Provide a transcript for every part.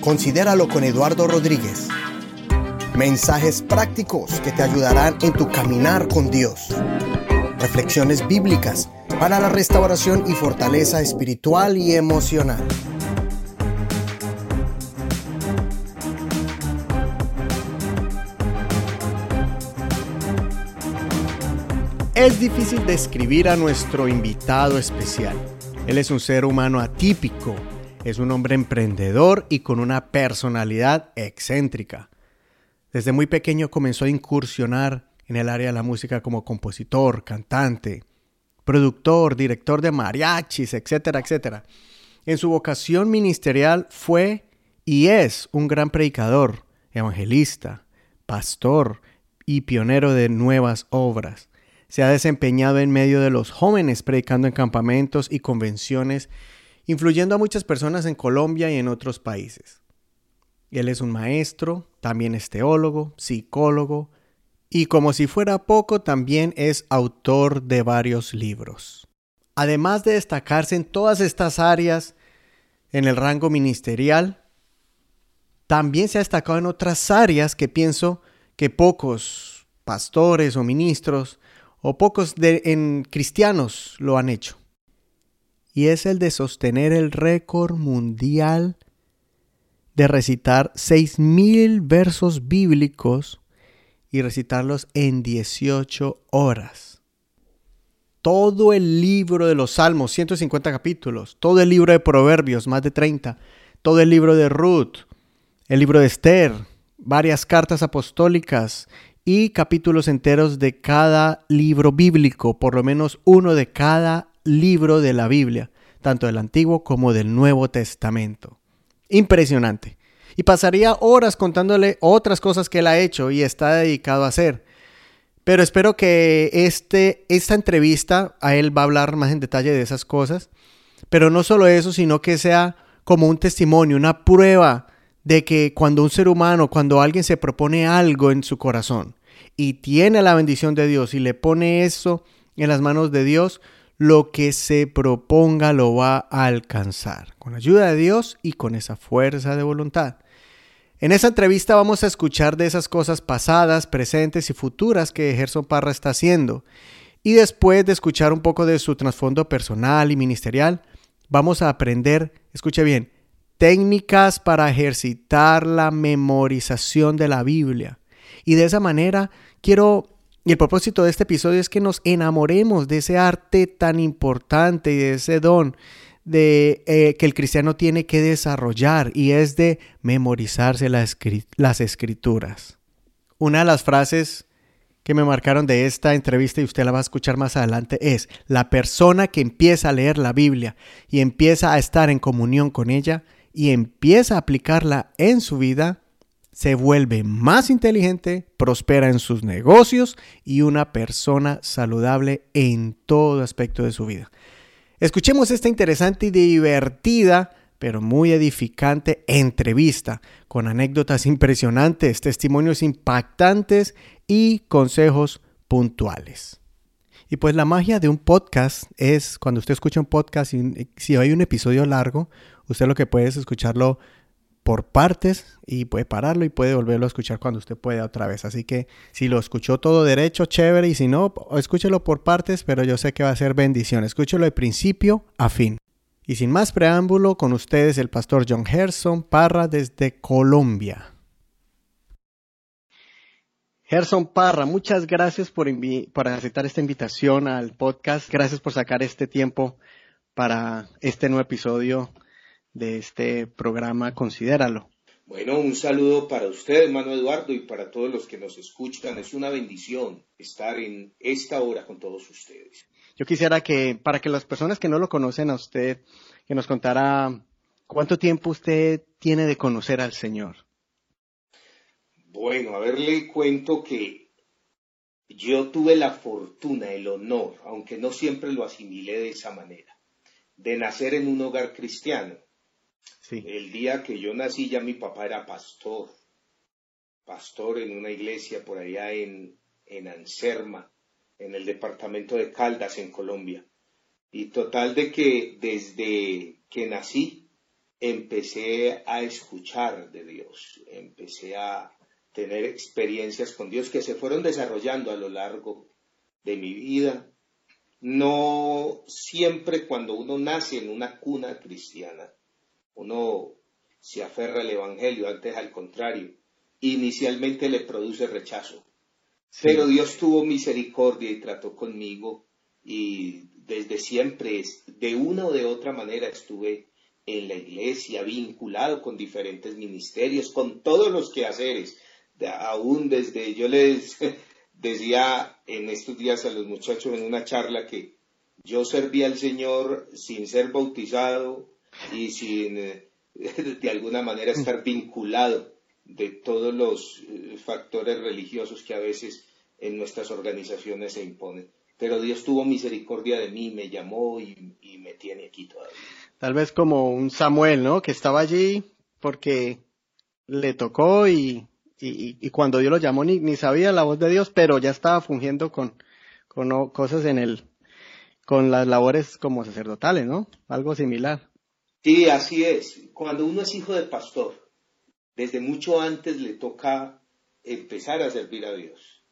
Considéralo con Eduardo Rodríguez. Mensajes prácticos que te ayudarán en tu caminar con Dios. Reflexiones bíblicas para la restauración y fortaleza espiritual y emocional. Es difícil describir a nuestro invitado especial. Él es un ser humano atípico, es un hombre emprendedor y con una personalidad excéntrica. Desde muy pequeño comenzó a incursionar en el área de la música como compositor, cantante, productor, director de mariachis, etcétera, etcétera. En su vocación ministerial fue y es un gran predicador, evangelista, pastor y pionero de nuevas obras se ha desempeñado en medio de los jóvenes predicando en campamentos y convenciones, influyendo a muchas personas en Colombia y en otros países. Él es un maestro, también es teólogo, psicólogo y como si fuera poco también es autor de varios libros. Además de destacarse en todas estas áreas en el rango ministerial, también se ha destacado en otras áreas que pienso que pocos pastores o ministros o pocos de, en cristianos lo han hecho. Y es el de sostener el récord mundial de recitar 6.000 versos bíblicos y recitarlos en 18 horas. Todo el libro de los Salmos, 150 capítulos, todo el libro de Proverbios, más de 30, todo el libro de Ruth, el libro de Esther, varias cartas apostólicas y capítulos enteros de cada libro bíblico, por lo menos uno de cada libro de la Biblia, tanto del Antiguo como del Nuevo Testamento. Impresionante. Y pasaría horas contándole otras cosas que él ha hecho y está dedicado a hacer. Pero espero que este, esta entrevista a él va a hablar más en detalle de esas cosas. Pero no solo eso, sino que sea como un testimonio, una prueba de que cuando un ser humano, cuando alguien se propone algo en su corazón y tiene la bendición de Dios y le pone eso en las manos de Dios, lo que se proponga lo va a alcanzar, con ayuda de Dios y con esa fuerza de voluntad. En esa entrevista vamos a escuchar de esas cosas pasadas, presentes y futuras que Gerson Parra está haciendo. Y después de escuchar un poco de su trasfondo personal y ministerial, vamos a aprender, escuche bien, técnicas para ejercitar la memorización de la Biblia. Y de esa manera quiero, y el propósito de este episodio es que nos enamoremos de ese arte tan importante y de ese don de, eh, que el cristiano tiene que desarrollar y es de memorizarse las escrituras. Una de las frases que me marcaron de esta entrevista y usted la va a escuchar más adelante es, la persona que empieza a leer la Biblia y empieza a estar en comunión con ella y empieza a aplicarla en su vida, se vuelve más inteligente, prospera en sus negocios y una persona saludable en todo aspecto de su vida. Escuchemos esta interesante y divertida, pero muy edificante entrevista con anécdotas impresionantes, testimonios impactantes y consejos puntuales. Y pues la magia de un podcast es cuando usted escucha un podcast y si hay un episodio largo, usted lo que puede es escucharlo por partes y puede pararlo y puede volverlo a escuchar cuando usted pueda otra vez. Así que si lo escuchó todo derecho, chévere, y si no, escúchelo por partes, pero yo sé que va a ser bendición. Escúchelo de principio a fin. Y sin más preámbulo, con ustedes el pastor John Gerson Parra desde Colombia. Gerson Parra, muchas gracias por, por aceptar esta invitación al podcast. Gracias por sacar este tiempo para este nuevo episodio de este programa Considéralo. Bueno, un saludo para usted, hermano Eduardo, y para todos los que nos escuchan. Es una bendición estar en esta hora con todos ustedes. Yo quisiera que, para que las personas que no lo conocen a usted, que nos contara cuánto tiempo usted tiene de conocer al Señor. Bueno, a ver, le cuento que yo tuve la fortuna, el honor, aunque no siempre lo asimilé de esa manera, de nacer en un hogar cristiano. El día que yo nací ya mi papá era pastor, pastor en una iglesia por allá en, en Anserma, en el departamento de Caldas, en Colombia. Y total de que desde que nací empecé a escuchar de Dios, empecé a tener experiencias con Dios que se fueron desarrollando a lo largo de mi vida. No siempre cuando uno nace en una cuna cristiana, uno se aferra al Evangelio, antes al contrario, inicialmente le produce rechazo. Pero Dios tuvo misericordia y trató conmigo y desde siempre, de una o de otra manera, estuve en la iglesia, vinculado con diferentes ministerios, con todos los quehaceres, aún desde, yo les decía en estos días a los muchachos en una charla que yo servía al Señor sin ser bautizado y sin eh, de alguna manera estar vinculado de todos los eh, factores religiosos que a veces en nuestras organizaciones se imponen. Pero Dios tuvo misericordia de mí, me llamó y, me tiene aquí todavía. Tal vez como un Samuel, ¿no? Que estaba allí porque le tocó y, y, cuando Dios lo llamó ni, ni, sabía la voz de Dios, pero ya estaba fungiendo con, con cosas en el, con las labores como sacerdotales, ¿no? Algo similar. Sí, así es. Cuando uno es hijo de pastor, desde mucho antes le toca empezar a servir a Dios.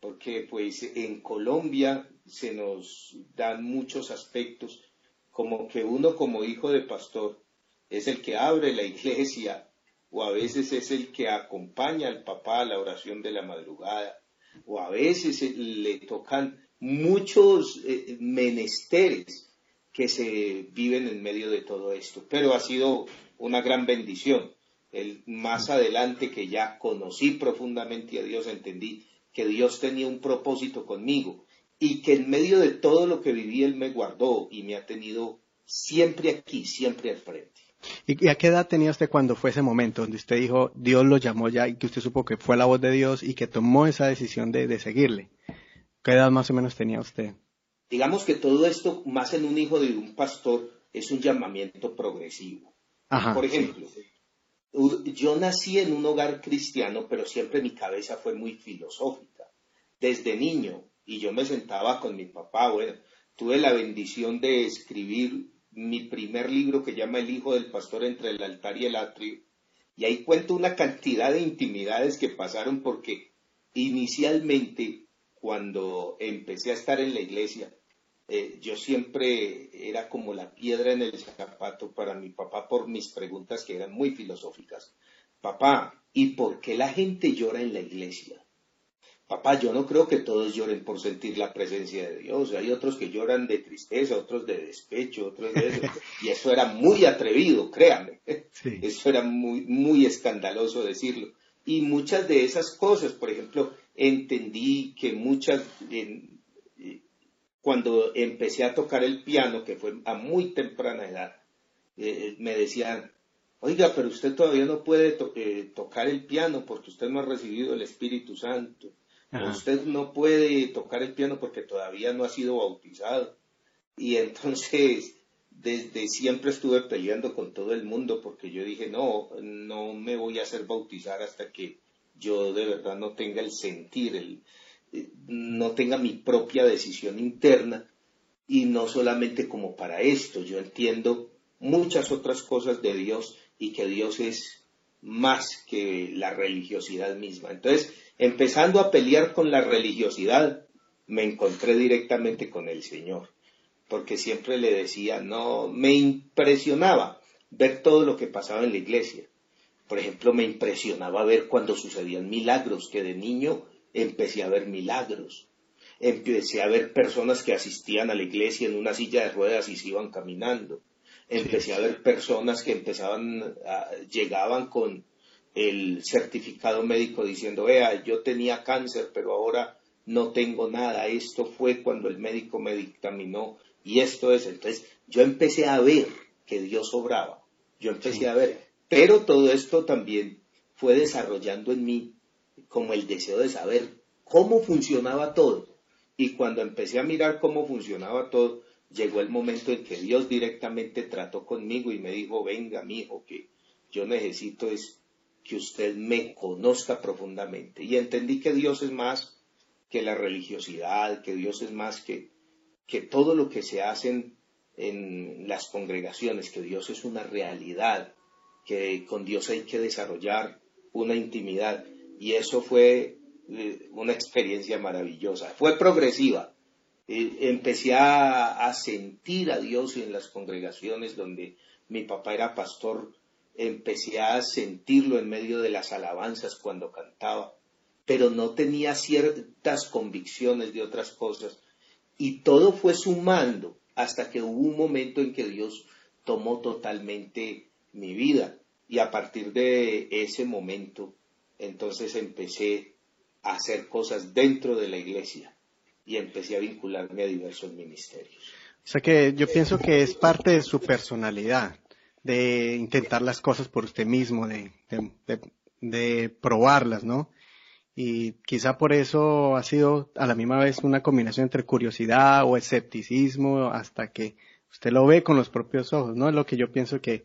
Porque pues en Colombia se nos dan muchos aspectos, como que uno como hijo de pastor es el que abre la iglesia o a veces es el que acompaña al papá a la oración de la madrugada o a veces le tocan muchos eh, menesteres que se viven en medio de todo esto. Pero ha sido una gran bendición el, más adelante que ya conocí profundamente a Dios, entendí que Dios tenía un propósito conmigo y que en medio de todo lo que viví Él me guardó y me ha tenido siempre aquí, siempre al frente. ¿Y a qué edad tenía usted cuando fue ese momento donde usted dijo, Dios lo llamó ya y que usted supo que fue la voz de Dios y que tomó esa decisión de, seguirle? ¿Qué edad más o menos tenía usted? Digamos que todo esto, más en un hijo de un pastor, es un llamamiento progresivo. Por ejemplo, yo nací en un hogar cristiano, pero siempre mi cabeza fue muy filosófica. Desde niño, y yo me sentaba con mi papá, bueno, tuve la bendición de escribir mi primer libro que llama El Hijo del Pastor entre el altar y el atrio, y ahí cuento una cantidad de intimidades que pasaron porque inicialmente, cuando empecé a estar en la iglesia, eh, yo siempre era como la piedra en el zapato para mi papá por mis preguntas que eran muy filosóficas. Papá, ¿y por qué la gente llora en la iglesia? Papá, yo no creo que todos lloren por sentir la presencia de Dios. Hay otros que lloran de tristeza, otros de despecho, otros de eso. Y eso era muy atrevido, créame. Eso era muy, muy escandaloso decirlo. Y muchas de esas cosas, por ejemplo, entendí que muchas, cuando empecé a tocar el piano, que fue a muy temprana edad, eh, me decían, oiga, pero usted todavía no puede eh, tocar el piano porque usted no ha recibido el Espíritu Santo. usted no puede tocar el piano porque todavía no ha sido bautizado. Y entonces, desde siempre estuve peleando con todo el mundo porque yo dije, no, no me voy a hacer bautizar hasta que yo de verdad no tenga el sentir, el, no tenga mi propia decisión interna y no solamente como para esto, yo entiendo muchas otras cosas de Dios y que Dios es más que la religiosidad misma. Entonces, empezando a pelear con la religiosidad, me encontré directamente con el Señor, porque siempre le decía, no, me impresionaba ver todo lo que pasaba en la iglesia. Por ejemplo, me impresionaba ver cuando sucedían milagros que de niño empecé a ver milagros. Empecé a ver personas que asistían a la iglesia en una silla de ruedas y se iban caminando. Empecé a ver personas que empezaban, llegaban con el certificado médico diciendo, vea, yo tenía cáncer, pero ahora no tengo nada. Esto fue cuando el médico me dictaminó y esto es. Entonces, yo empecé a ver que Dios obraba. Yo empecé a ver. Pero todo esto también fue desarrollando en mí como el deseo de saber cómo funcionaba todo. Y cuando empecé a mirar cómo funcionaba todo, llegó el momento en que Dios directamente trató conmigo y me dijo, venga, mi hijo, que yo necesito es que usted me conozca profundamente. Y entendí que Dios es más que la religiosidad, que Dios es más que, que todo lo que se hacen en las congregaciones, que Dios es una realidad, que con Dios hay que desarrollar una intimidad. Y eso fue eh, una experiencia maravillosa. Fue progresiva. Eh, empecé a, sentir a Dios en las congregaciones donde mi papá era pastor. Empecé a sentirlo en medio de las alabanzas cuando cantaba, pero no tenía ciertas convicciones de otras cosas. Y todo fue sumando hasta que hubo un momento en que Dios tomó totalmente mi vida. Y a partir de ese momento, entonces empecé a hacer cosas dentro de la iglesia y empecé a vincularme a diversos ministerios. O sea que yo pienso que es parte de su personalidad, de intentar las cosas por usted mismo, de, de probarlas, ¿no? Y quizá por eso ha sido a la misma vez una combinación entre curiosidad o escepticismo hasta que usted lo ve con los propios ojos, ¿no? Es lo que yo pienso que,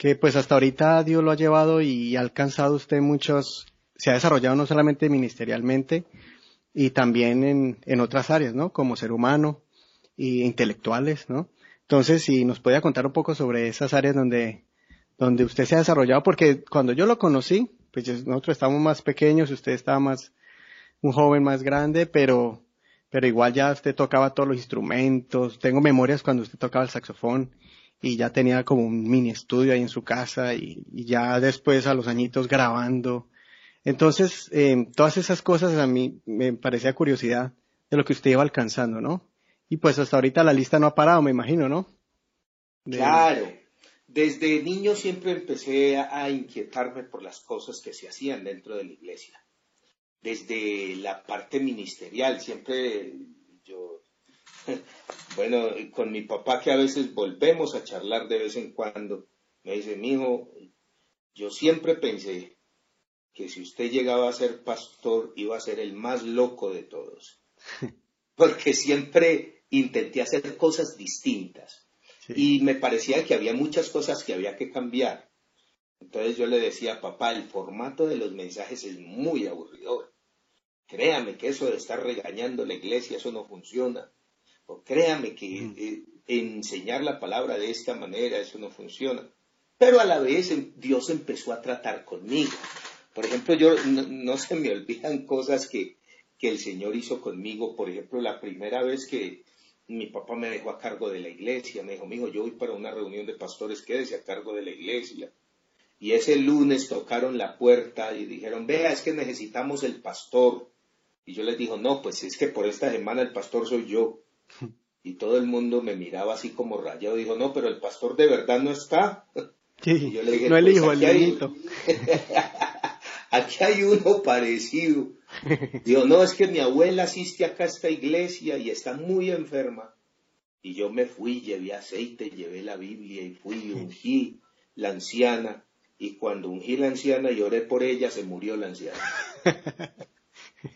que pues hasta ahorita Dios lo ha llevado y ha alcanzado usted muchos, se ha desarrollado no solamente ministerialmente y también en, en otras áreas, ¿no? Como ser humano y intelectuales, ¿no? Entonces, si nos puede contar un poco sobre esas áreas donde, donde usted se ha desarrollado, porque cuando yo lo conocí, pues nosotros estábamos más pequeños, usted estaba más, un joven más grande, pero, pero igual ya usted tocaba todos los instrumentos. Tengo memorias cuando usted tocaba el saxofón y ya tenía como un mini estudio ahí en su casa y, ya después a los añitos grabando. Entonces, eh, todas esas cosas a mí me parecía curiosidad de lo que usted iba alcanzando, ¿no? Y pues hasta ahorita la lista no ha parado, me imagino, ¿no? Claro, desde niño siempre empecé a, inquietarme por las cosas que se hacían dentro de la iglesia. Desde la parte ministerial, siempre yo, bueno, con mi papá que a veces volvemos a charlar de vez en cuando, me dice, mi hijo, yo siempre pensé que si usted llegaba a ser pastor iba a ser el más loco de todos. Porque siempre intenté hacer cosas distintas. Y me parecía que había muchas cosas que había que cambiar. Entonces yo le decía, papá, el formato de los mensajes es muy aburridor. Créame que eso de estar regañando la iglesia, eso no funciona. O créame que mm. eh, enseñar la palabra de esta manera, eso no funciona. Pero a la vez Dios empezó a tratar conmigo. Por ejemplo, yo no, se me olvidan cosas que, que el Señor hizo conmigo. Por ejemplo, la primera vez que, mi papá me dejó a cargo de la iglesia, me dijo, mijo, yo voy para una reunión de pastores, quédese a cargo de la iglesia. Y ese lunes tocaron la puerta y dijeron, vea, es que necesitamos el pastor. Y yo les dijo, no, pues es que por esta semana el pastor soy yo. Y todo el mundo me miraba así como rayado, dijo, no, pero el pastor de verdad no está. y yo le dije, no el pues hijo, el aquí hay uno parecido. Digo, no, es que mi abuela asiste acá a esta iglesia y está muy enferma. Y yo me fui, llevé aceite, llevé la Biblia y fui, ungí la anciana. Y cuando ungí la anciana y oré por ella, se murió la anciana.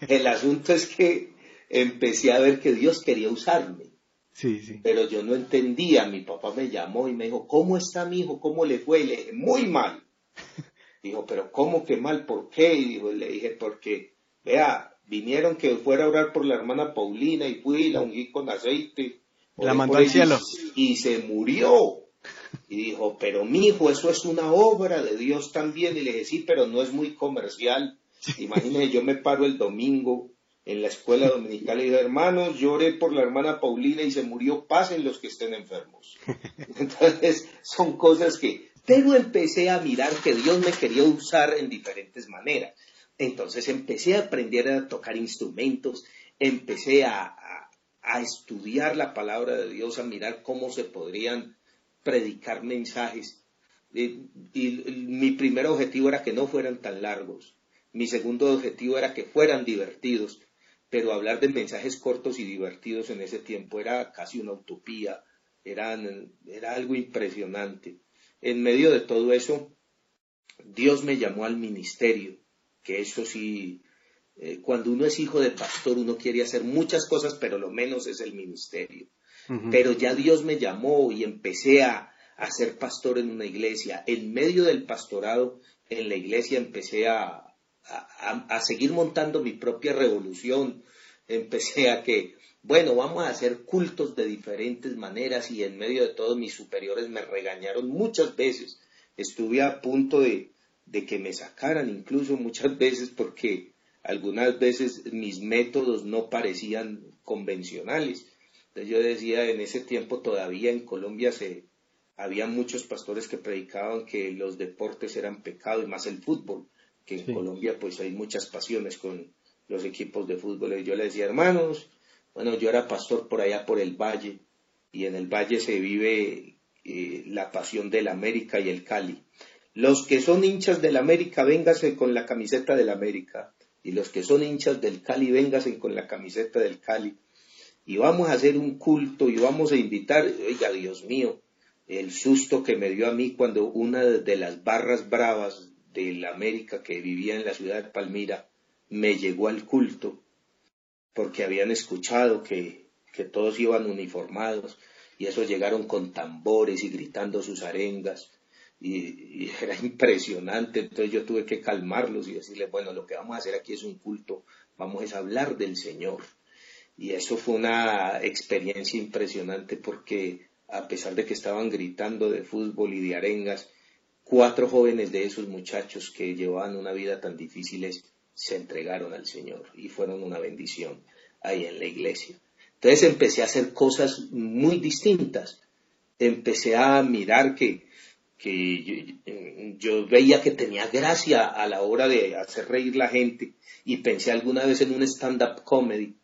El asunto es que empecé a ver que Dios quería usarme. Sí, sí. Pero yo no entendía. Mi papá me llamó y me dijo, ¿cómo está mi hijo? ¿Cómo le fue? Y le dije, muy mal. Dijo, pero ¿cómo que mal? ¿Por qué? Y dijo, le dije, porque, vea, vinieron que fuera a orar por la hermana Paulina y fui y la ungí con aceite. La mandó al cielo. Y, se murió. Y dijo, pero mi hijo, eso es una obra de Dios también. Y le dije, sí, pero no es muy comercial. Imagínese, yo me paro el domingo en la escuela dominical y digo, hermanos, lloré por la hermana Paulina y se murió, pasen los que estén enfermos. Entonces, son cosas que pero empecé a mirar que Dios me quería usar en diferentes maneras. Entonces empecé a aprender a tocar instrumentos, empecé a, estudiar la palabra de Dios, a mirar cómo se podrían predicar mensajes. Y, mi primer objetivo era que no fueran tan largos. Mi segundo objetivo era que fueran divertidos. Pero hablar de mensajes cortos y divertidos en ese tiempo era casi una utopía, era algo impresionante en medio de todo eso, Dios me llamó al ministerio, que eso sí, eh, cuando uno es hijo de pastor, uno quiere hacer muchas cosas, pero lo menos es el ministerio. Pero ya Dios me llamó y empecé a, ser pastor en una iglesia. En medio del pastorado, en la iglesia empecé a, a seguir montando mi propia revolución. Empecé a que bueno, vamos a hacer cultos de diferentes maneras y en medio de todos mis superiores me regañaron muchas veces. Estuve a punto de, de que me sacaran incluso muchas veces porque algunas veces mis métodos no parecían convencionales. Entonces yo decía, en ese tiempo todavía en Colombia se, había muchos pastores que predicaban que los deportes eran pecado y más el fútbol, que en Colombia pues hay muchas pasiones con los equipos de fútbol. Y yo le decía, hermanos, bueno, yo era pastor por allá por el valle y en el valle se vive eh, la pasión del América y el Cali. Los que son hinchas del América, véngase con la camiseta del América. Y los que son hinchas del Cali, véngase con la camiseta del Cali. Y vamos a hacer un culto y vamos a invitar, oiga, Dios mío, el susto que me dio a mí cuando una de las barras bravas del América que vivía en la ciudad de Palmira me llegó al culto porque habían escuchado que, que todos iban uniformados y esos llegaron con tambores y gritando sus arengas y, y, era impresionante, entonces yo tuve que calmarlos y decirles, bueno, lo que vamos a hacer aquí es un culto, vamos a hablar del Señor. Y eso fue una experiencia impresionante porque a pesar de que estaban gritando de fútbol y de arengas, cuatro jóvenes de esos muchachos que llevaban una vida tan difícil se entregaron al Señor y fueron una bendición ahí en la iglesia. Entonces empecé a hacer cosas muy distintas. Empecé a mirar que, que yo, veía que tenía gracia a la hora de hacer reír la gente y pensé alguna vez en un stand-up comedy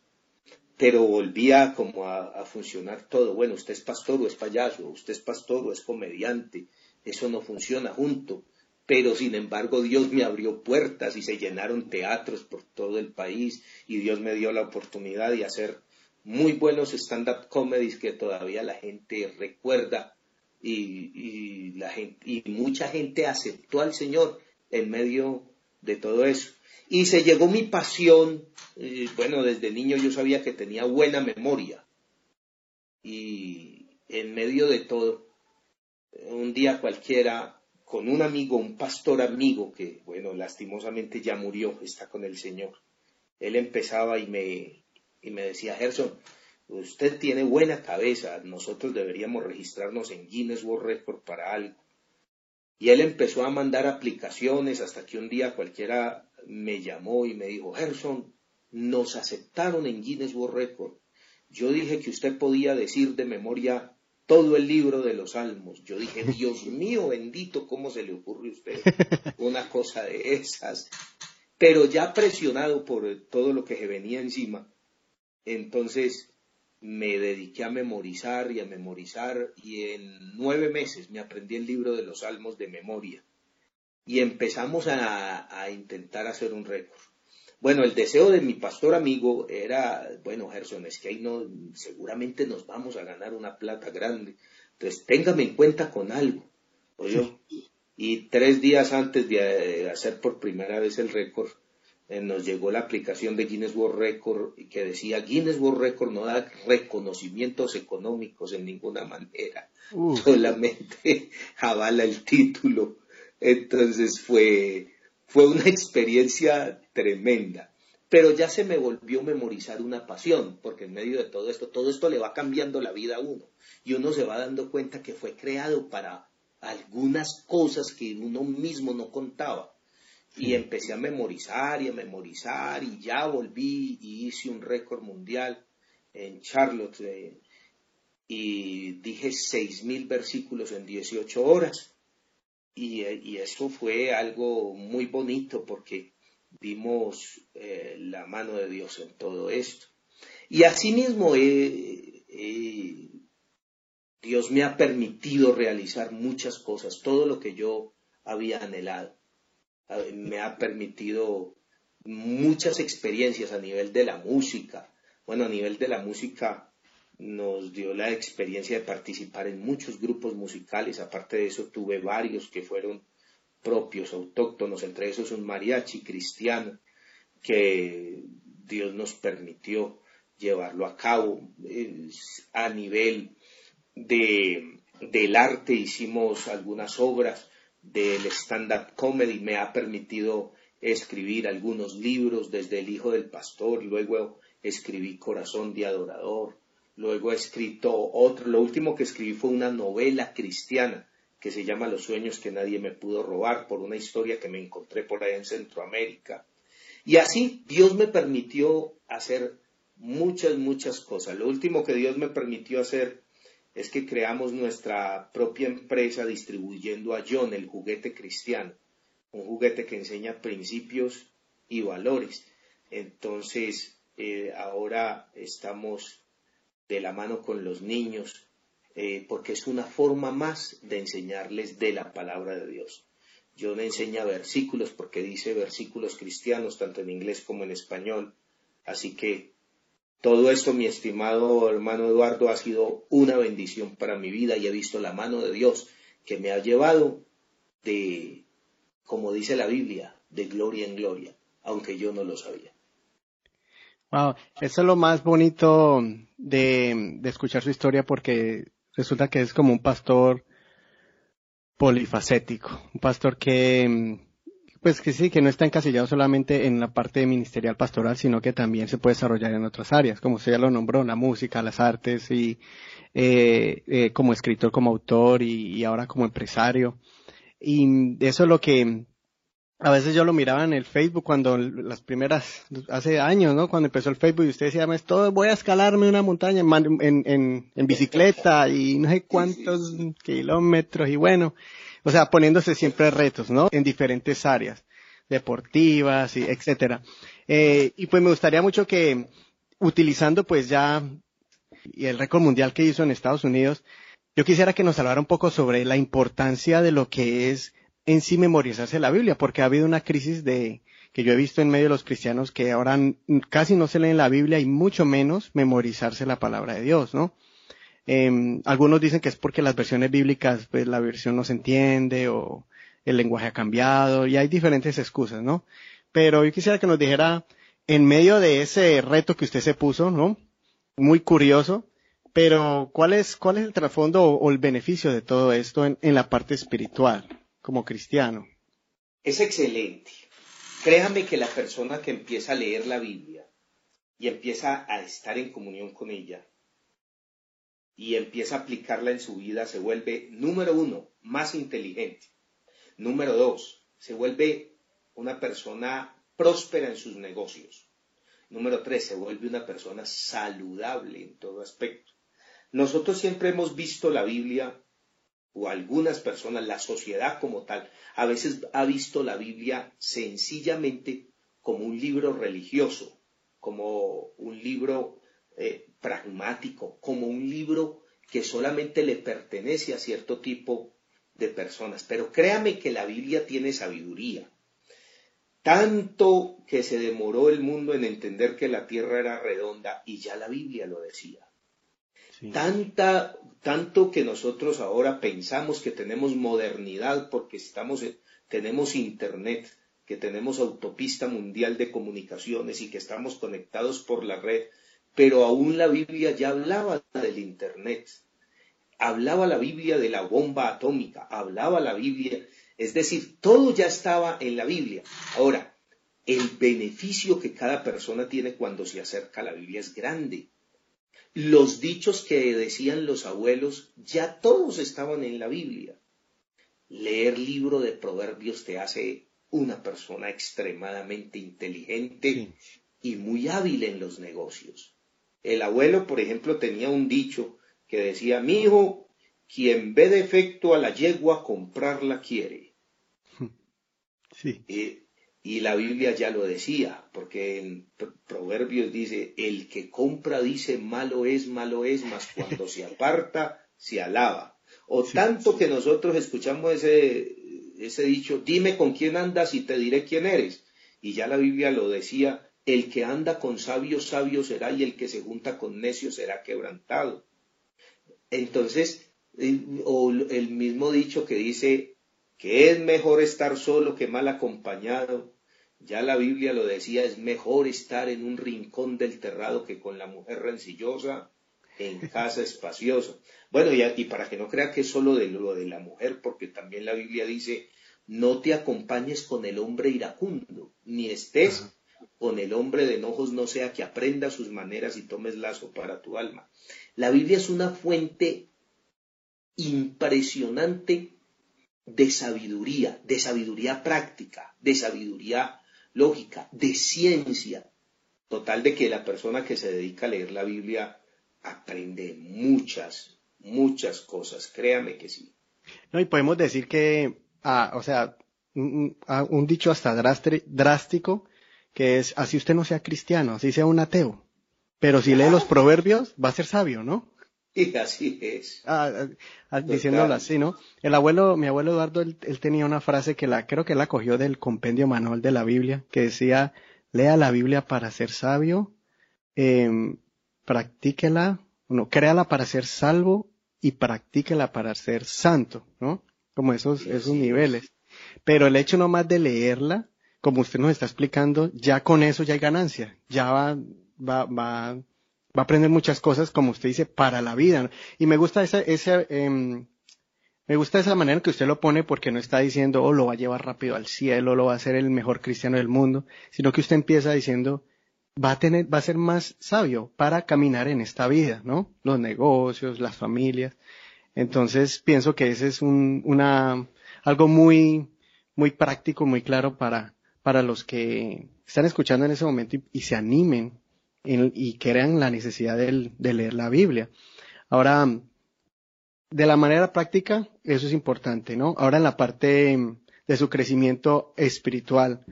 pero volvía como a, funcionar todo. Bueno, usted es pastor o es payaso, usted es pastor o es comediante, eso no funciona junto. Pero sin embargo Dios me abrió puertas y se llenaron teatros por todo el país y Dios me dio la oportunidad de hacer muy buenos stand-up comedies que todavía la gente recuerda y, la gente, y mucha gente aceptó al Señor en medio de todo eso. Y se llegó mi pasión, bueno, desde niño yo sabía que tenía buena memoria. Y en medio de todo, un día cualquiera, con un amigo, un pastor amigo, que, bueno, lastimosamente ya murió, está con el Señor, él empezaba y me, y me decía, Gerson, usted tiene buena cabeza, nosotros deberíamos registrarnos en Guinness World Record para algo. Y él empezó a mandar aplicaciones hasta que un día cualquiera me llamó y me dijo, Gerson, nos aceptaron en Guinness World Record. Yo dije que usted podía decir de memoria todo el libro de los salmos. Yo dije, Dios mío bendito, ¿cómo se le ocurre a usted una cosa de esas? Pero ya presionado por todo lo que se venía encima, entonces me dediqué a memorizar y a memorizar y en nueve meses me aprendí el libro de los salmos de memoria y empezamos a, intentar hacer un récord. Bueno, el deseo de mi pastor amigo era, bueno, Gerson, es que ahí no, seguramente nos vamos a ganar una plata grande. Entonces, téngame en cuenta con algo. Y tres días antes de hacer por primera vez el récord, eh, nos llegó la aplicación de Guinness World Record que decía Guinness World Record no da reconocimientos económicos en ninguna manera, solamente avala el título entonces fue, fue una experiencia tremenda. Pero ya se me volvió memorizar una pasión, porque en medio de todo esto, todo esto le va cambiando la vida a uno. Y uno se va dando cuenta que fue creado para algunas cosas que uno mismo no contaba. Y empecé a memorizar y a memorizar y ya volví y hice un récord mundial en Charlotte eh, y dije 6.000 versículos en 18 horas. Y, eso fue algo muy bonito porque vimos eh, la mano de Dios en todo esto. Y asimismo, Dios me ha permitido realizar muchas cosas, todo lo que yo había anhelado. Me ha permitido muchas experiencias a nivel de la música. Bueno, a nivel de la música nos dio la experiencia de participar en muchos grupos musicales, aparte de eso tuve varios que fueron propios, autóctonos, entre esos un mariachi cristiano que Dios nos permitió llevarlo a cabo a nivel de, del arte hicimos algunas obras del stand-up comedy me ha permitido escribir algunos libros desde El Hijo del Pastor, luego escribí Corazón de Adorador, luego he escrito otro, lo último que escribí fue una novela cristiana que se llama Los sueños que nadie me pudo robar por una historia que me encontré por allá en Centroamérica. Y así Dios me permitió hacer muchas, muchas cosas. Lo último que Dios me permitió hacer es que creamos nuestra propia empresa distribuyendo a John el juguete cristiano, un juguete que enseña principios y valores. Entonces, eh, ahora estamos de la mano con los niños, eh, porque es una forma más de enseñarles de la palabra de Dios. John enseña versículos porque dice versículos cristianos, tanto en inglés como en español. Así que todo esto, mi estimado hermano Eduardo, ha sido una bendición para mi vida y he visto la mano de Dios que me ha llevado de, como dice la Biblia, de gloria en gloria, aunque yo no lo sabía. Wow, eso es lo más bonito de, de escuchar su historia porque resulta que es como un pastor polifacético, un pastor que pues que sí, que no está encasillado solamente en la parte ministerial pastoral, sino que también se puede desarrollar en otras áreas, como usted ya lo nombró, la música, las artes y eh, eh, como escritor, como autor y, ahora como empresario. Y eso es lo que a veces yo lo miraba en el Facebook cuando las primeras, hace años, ¿no? Cuando empezó el Facebook y usted decía, todo voy a escalarme una montaña en bicicleta y no sé cuántos kilómetros y bueno, o sea, poniéndose siempre retos, ¿no? En diferentes áreas, deportivas y etcétera. Eh, y pues me gustaría mucho que, utilizando pues ya y el récord mundial que hizo en Estados Unidos, yo quisiera que nos hablara un poco sobre la importancia de lo que es en sí memorizarse la Biblia, porque ha habido una crisis de, que yo he visto en medio de los cristianos que ahora casi no se leen la Biblia y mucho menos memorizarse la palabra de Dios, ¿no? Eh, algunos dicen que es porque las versiones bíblicas, pues la versión no se entiende o el lenguaje ha cambiado y hay diferentes excusas, ¿no? Pero yo quisiera que nos dijera, en medio de ese reto que usted se puso, ¿no? Muy curioso, pero ¿cuál es, cuál es el trasfondo o, el beneficio de todo esto en, en la parte espiritual, como cristiano? Es excelente. Créame que la persona que empieza a leer la Biblia y empieza a estar en comunión con ella, y empieza a aplicarla en su vida, se vuelve, número uno, más inteligente. Número dos, se vuelve una persona próspera en sus negocios. Número tres, se vuelve una persona saludable en todo aspecto. Nosotros siempre hemos visto la Biblia, o algunas personas, la sociedad como tal, a veces ha visto la Biblia sencillamente como un libro religioso, como un libro eh, pragmático, como un libro que solamente le pertenece a cierto tipo de personas. Pero créame que la Biblia tiene sabiduría. Tanto que se demoró el mundo en entender que la tierra era redonda y ya la Biblia lo decía. Tanta, tanto que nosotros ahora pensamos que tenemos modernidad porque estamos, tenemos internet, que tenemos autopista mundial de comunicaciones y que estamos conectados por la red pero aún la Biblia ya hablaba del Internet, hablaba la Biblia de la bomba atómica, hablaba la Biblia, es decir, todo ya estaba en la Biblia. Ahora, el beneficio que cada persona tiene cuando se acerca a la Biblia es grande. Los dichos que decían los abuelos ya todos estaban en la Biblia. Leer libro de proverbios te hace una persona extremadamente inteligente y muy hábil en los negocios. El abuelo, por ejemplo, tenía un dicho que decía, mi hijo, quien ve defecto a la yegua, comprarla quiere. Sí. Y la Biblia ya lo decía, porque en Proverbios dice, el que compra dice malo es, malo es, mas cuando se aparta, se alaba. O tanto que nosotros escuchamos ese, ese dicho, dime con quién andas y te diré quién eres. Y ya la Biblia lo decía el que anda con sabios, sabio será, y el que se junta con necios será quebrantado. Entonces, o el mismo dicho que dice que es mejor estar solo que mal acompañado, ya la Biblia lo decía, es mejor estar en un rincón del terrado que con la mujer rencillosa en casa espaciosa. Bueno, y, y para que no crea que es solo de lo de la mujer, porque también la Biblia dice, no te acompañes con el hombre iracundo, ni estés con el hombre de enojos no sea que aprenda sus maneras y tomes lazo para tu alma. La Biblia es una fuente impresionante de sabiduría, de sabiduría práctica, de sabiduría lógica, de ciencia. Total de que la persona que se dedica a leer la Biblia aprende muchas, muchas cosas, créame que sí. No, y podemos decir que, ah, o sea, un, un dicho hasta drástico, que es, así usted no sea cristiano, así sea un ateo, pero si lee los proverbios, va a ser sabio, ¿no? Y así es. Ah, ah, ah diciéndolo así, ¿no? El abuelo, mi abuelo Eduardo, él, tenía una frase que la, creo que la cogió del compendio manual de la Biblia, que decía, lea la Biblia para ser sabio, eh, practíquela, no, créala para ser salvo y practíquela para ser santo, ¿no? Como esos, esos niveles. Pero el hecho nomás de leerla, como usted nos está explicando, ya con eso ya hay ganancia, ya va, va, va, va a aprender muchas cosas, como usted dice, para la vida. Y me gusta esa, esa, eh, me gusta esa manera que usted lo pone porque no está diciendo, oh, lo va a llevar rápido al cielo, lo va a ser el mejor cristiano del mundo, sino que usted empieza diciendo, va a tener, va a ser más sabio para caminar en esta vida, ¿no? Los negocios, las familias. Entonces pienso que ese es un, una, algo muy, muy práctico, muy claro para, para los que están escuchando en ese momento y, se animen y crean la necesidad de, de leer la Biblia. Ahora, de la manera práctica, eso es importante, ¿no? Ahora en la parte de su crecimiento espiritual,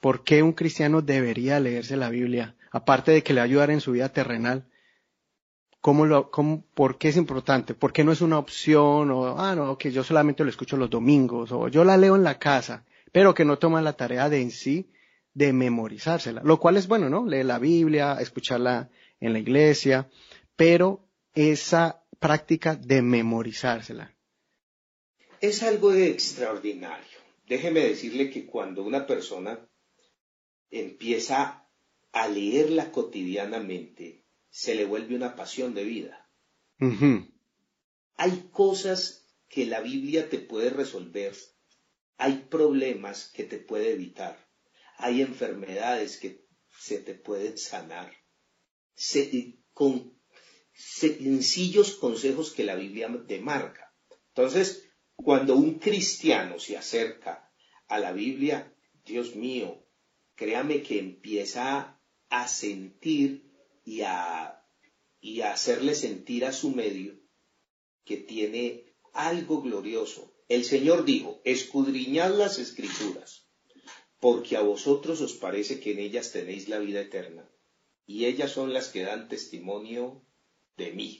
¿por qué un cristiano debería leerse la Biblia? Aparte de que le va a ayudar en su vida terrenal, ¿cómo lo, cómo, ¿por qué es importante? ¿Por qué no es una opción? O, ah, no, que yo solamente lo escucho los domingos, o yo la leo en la casa pero que no toman la tarea de en sí de memorizársela, lo cual es bueno, ¿no? Leer la Biblia, escucharla en la iglesia, pero esa práctica de memorizársela. Es algo de extraordinario. Déjeme decirle que cuando una persona empieza a leerla cotidianamente, se le vuelve una pasión de vida. Hay cosas que la Biblia te puede resolver hay problemas que te puede evitar, hay enfermedades que se te pueden sanar, con sencillos consejos que la Biblia te marca. Entonces, cuando un cristiano se acerca a la Biblia, Dios mío, créame que empieza a sentir y a, y a hacerle sentir a su medio que tiene algo glorioso, el Señor dijo, escudriñad las escrituras, porque a vosotros os parece que en ellas tenéis la vida eterna, y ellas son las que dan testimonio de mí.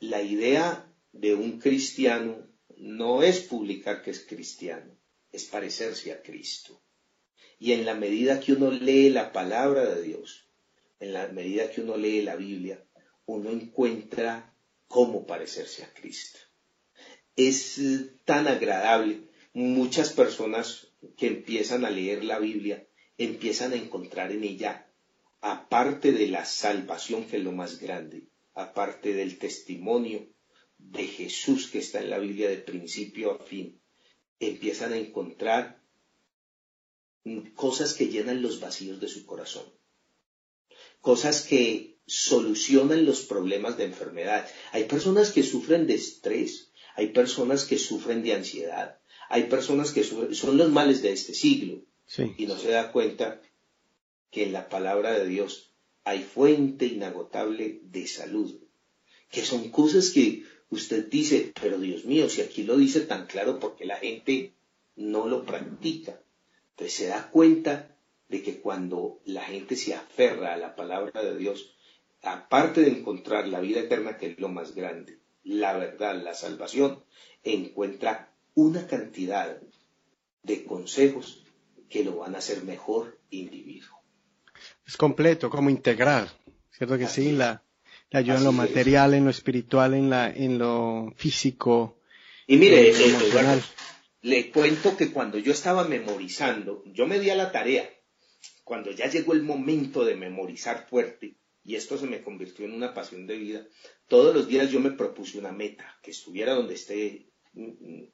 la idea de un cristiano no es publicar que es cristiano, es parecerse a Cristo. Y en la medida que uno lee la palabra de Dios, en la medida que uno lee la Biblia, uno encuentra cómo parecerse a Cristo es eh, tan agradable. Muchas personas que empiezan a leer la Biblia empiezan a encontrar en ella, aparte de la salvación que es lo más grande, aparte del testimonio de Jesús que está en la Biblia de principio a fin, empiezan a encontrar cosas que llenan los vacíos de su corazón, cosas que solucionan los problemas de enfermedad. Hay personas que sufren de estrés, hay personas que sufren de ansiedad, hay personas que son los males de este siglo. Y no se da cuenta que en la palabra de Dios hay fuente inagotable de salud, que son cosas que usted dice, pero Dios mío, si aquí lo dice tan claro, porque la gente no lo practica? Entonces se da cuenta de que cuando la gente se aferra a la palabra de Dios, aparte de encontrar la vida eterna, que es lo más grande, la verdad, la salvación, encuentra una cantidad de consejos que lo van a hacer mejor individuo. Es completo, como integral, ¿cierto que sí? La, ayuda en lo material, en lo espiritual, en, la, en lo físico. Y mire, eh, le cuento que cuando yo estaba memorizando, yo me di a la tarea, cuando ya llegó el momento de memorizar fuerte, y esto se me convirtió en una pasión de vida, todos los días yo me propuse una meta, que estuviera donde esté, mm, mm,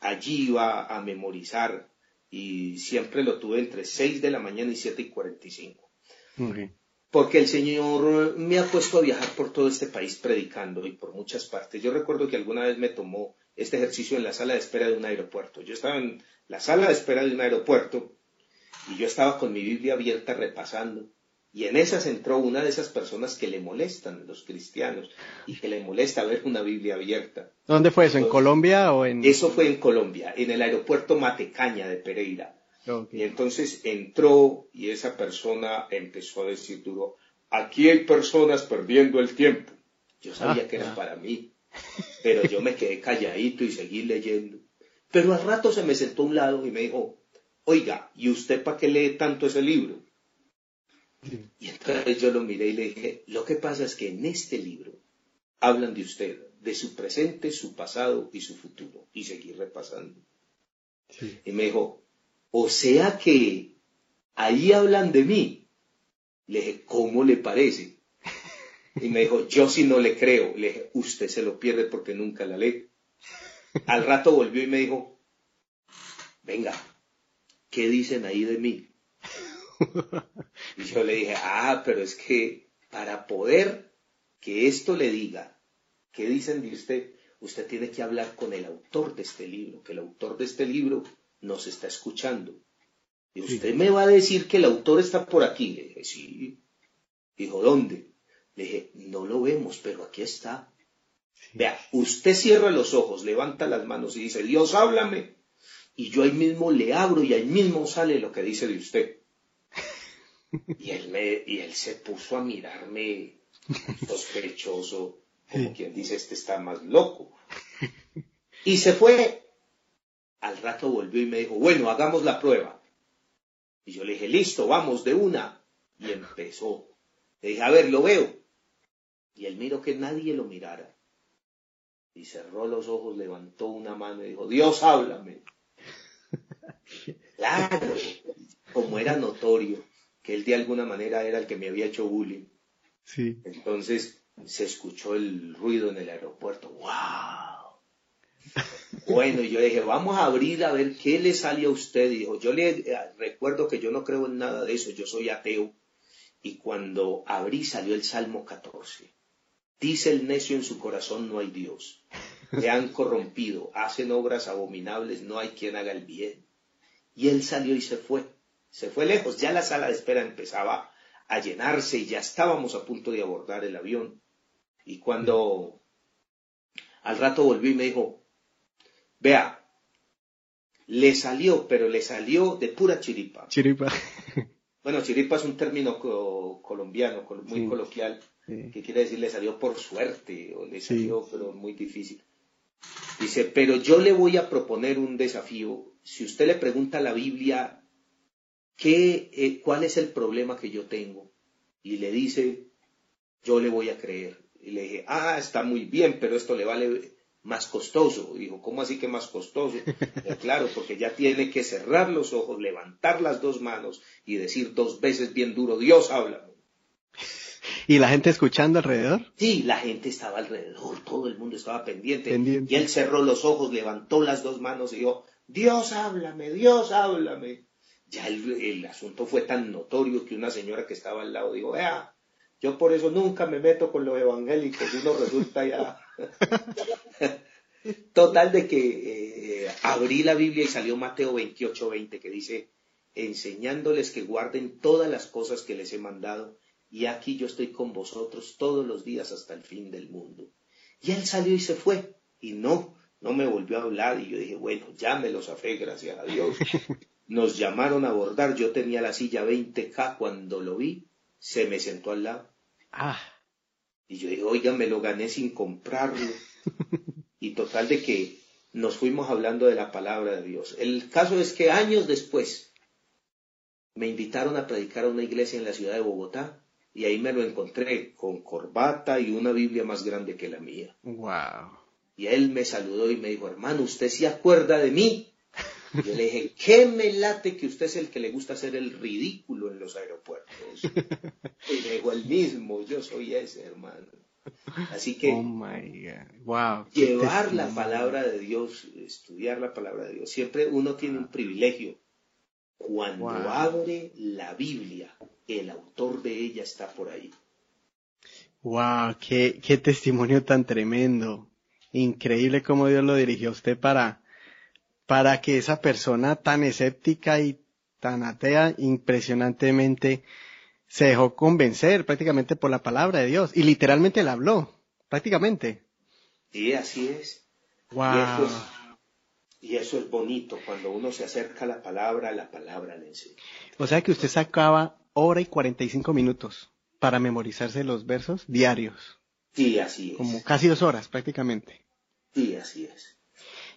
allí iba a memorizar y siempre lo tuve entre 6 de la mañana y 7 y 45. Porque el Señor me ha puesto a viajar por todo este país predicando y por muchas partes. Yo recuerdo que alguna vez me tomó este ejercicio en la sala de espera de un aeropuerto. Yo estaba en la sala de espera de un aeropuerto y yo estaba con mi Biblia abierta repasando. Y en esas entró una de esas personas que le molestan, los cristianos, y que le molesta ver una Biblia abierta. ¿Dónde fue eso? ¿En Colombia o en...? Eso fue en Colombia, en el aeropuerto Matecaña de Pereira. Y entonces entró y esa persona empezó a decir duro, aquí hay personas perdiendo el tiempo. Yo sabía ah, que era para mí, pero yo me quedé calladito y seguí leyendo. Pero al rato se me sentó a un lado y me dijo, oiga, ¿y usted para qué lee tanto ese libro? Y entonces yo lo miré y le dije, lo que pasa es que en este libro hablan de usted, de su presente, su pasado y su futuro. Y seguí repasando. Y me dijo, o sea que ahí hablan de mí. Le dije, ¿cómo le parece? Y me dijo, yo si no le creo. Le dije, usted se lo pierde porque nunca la lee. Al rato volvió y me dijo, venga, ¿qué dicen ahí de mí? Y yo le dije, ah, pero es que para poder que esto le diga, ¿qué dicen de usted? Usted tiene que hablar con el autor de este libro, que el autor de este libro nos está escuchando. Y usted me va a decir que el autor está por aquí. Le dije, sí. Dijo, ¿dónde? Le dije, no lo vemos, pero aquí está. Vea, usted cierra los ojos, levanta las manos y dice, Dios, háblame. Y yo ahí mismo le abro y ahí mismo sale lo que dice de usted. Y él, me, y él se puso a mirarme sospechoso, como quien dice, este está más loco. Y se fue al rato volvió y me dijo, bueno, hagamos la prueba. Y yo le dije, listo, vamos de una. Y empezó. Le dije, a ver, lo veo. Y él miró que nadie lo mirara. Y cerró los ojos, levantó una mano y dijo, Dios, háblame. Claro, como era notorio que él de alguna manera era el que me había hecho bullying. Sí. Entonces se escuchó el ruido en el aeropuerto. ¡Wow! Bueno, yo dije, vamos a abrir a ver qué le sale a usted. Dijo, yo le eh, recuerdo que yo no creo en nada de eso, yo soy ateo. Y cuando abrí salió el Salmo 14. Dice el necio en su corazón, no hay Dios. Le han corrompido, hacen obras abominables, no hay quien haga el bien. Y él salió y se fue. Se fue lejos. Ya la sala de espera empezaba a llenarse y ya estábamos a punto de abordar el avión. Y cuando al rato volví y me dijo, Vea, le salió, pero le salió de pura chiripa. Chiripa. bueno, chiripa es un término colombiano, muy coloquial, que quiere decir le salió por suerte o le salió, pero muy difícil. Dice, pero yo le voy a proponer un desafío. Si usted le pregunta a la Biblia, ¿qué, eh, ¿cuál es el problema que yo tengo? Y le dice, yo le voy a creer. Y le dije, ah, está muy bien, pero esto le vale más costoso. Dijo, ¿cómo así que más costoso? claro, porque ya tiene que cerrar los ojos, levantar las dos manos y decir dos veces bien duro, Dios habla. ¿Y la gente escuchando alrededor? Sí, la gente estaba alrededor, todo el mundo estaba pendiente. Y él cerró los ojos, levantó las dos manos y dijo, Dios háblame, Dios háblame. Ya el, asunto fue tan notorio que una señora que estaba al lado dijo, vea, yo por eso nunca me meto con los evangélicos, uno resulta ya. Total de que eh, abrí la Biblia y salió Mateo 28, 20, que dice, enseñándoles que guarden todas las cosas que les he mandado, y aquí yo estoy con vosotros todos los días hasta el fin del mundo. Y él salió y se fue, y no, no me volvió a hablar, y yo dije, bueno, ya me los afé, gracias a Dios. Nos llamaron a abordar, yo tenía la silla 20K cuando lo vi, se me sentó al lado. Ah. Y yo digo, oiga, me lo gané sin comprarlo. y total de que nos fuimos hablando de la palabra de Dios. El caso es que años después me invitaron a predicar a una iglesia en la ciudad de Bogotá y ahí me lo encontré con corbata y una Biblia más grande que la mía. Wow. Y él me saludó y me dijo, hermano, ¿usted se acuerda de mí? Yo le dije, ¿qué me late que usted es el que le gusta hacer el ridículo en los aeropuertos? Y dijo, el mismo, yo soy ese, hermano. Así que oh llevar la palabra de Dios, estudiar la palabra de Dios, siempre uno tiene un privilegio Cuando abre la Biblia, el autor de ella está por ahí. Wow, qué, qué testimonio tan tremendo. Increíble cómo Dios lo dirigió a usted para, para que esa persona tan escéptica y tan atea impresionantemente se dejó convencer prácticamente por la palabra de Dios y literalmente la habló, prácticamente. Sí, así es. Wow. Y eso, es, bonito, cuando uno se acerca a la palabra, la palabra le enseña. O sea que usted sacaba hora y 45 minutos para memorizarse los versos diarios. Sí, así es. Como casi dos horas prácticamente. Sí, así es.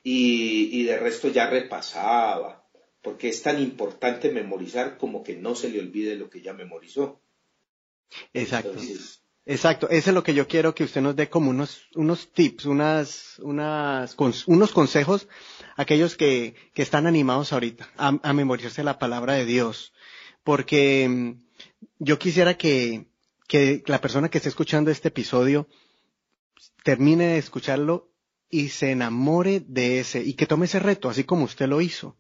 Y, y de resto ya repasaba, porque es tan importante memorizar como que no se le olvide lo que ya memorizó. Exacto. Exacto, eso es lo que yo quiero que usted nos dé como unos, unos tips, unas, unas, unos consejos a aquellos que, que están animados ahorita a, a memorizarse la palabra de Dios. Porque mm, yo quisiera que, que la persona que esté escuchando este episodio termine de escucharlo y se enamore de ese y que tome ese reto, así como usted lo hizo.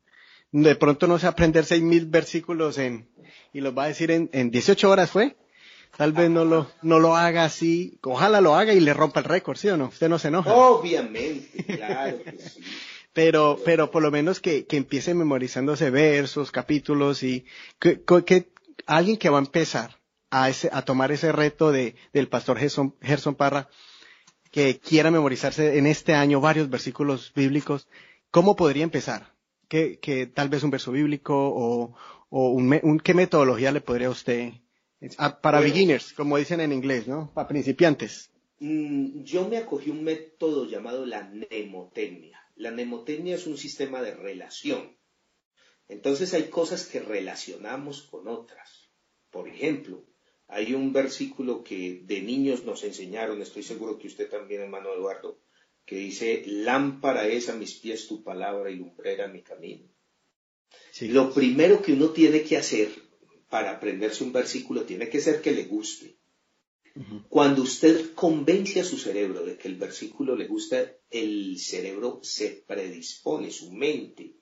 De pronto no se aprender seis mil versículos en, y los va a decir en, en 18 horas fue. Tal vez no lo, no lo haga así, ojalá lo haga y le rompa el récord, ¿sí o no? Usted no se enoja. Obviamente, claro que sí. pero, pero por lo menos que, que empiece memorizándose versos, capítulos y que, que, alguien que va a empezar a, ese, a tomar ese reto de, del pastor Gerson, Gerson Parra, que quiera memorizarse en este año varios versículos bíblicos, ¿cómo podría empezar? ¿Qué, tal vez un verso bíblico o, o un, un, qué metodología le podría usted para beginners, como dicen en inglés, ¿no? Para principiantes. Mm, yo me acogí un método llamado la mnemotecnia. La mnemotecnia es un sistema de relación. Entonces hay cosas que relacionamos con otras. Por ejemplo, hay un versículo que de niños nos enseñaron, estoy seguro que usted también, hermano Eduardo, que dice, lámpara es a mis pies tu palabra y lumbrera mi camino. Lo primero que uno tiene que hacer para aprenderse un versículo tiene que ser que le guste. Cuando usted convence a su cerebro de que el versículo le gusta, el cerebro se predispone, su mente,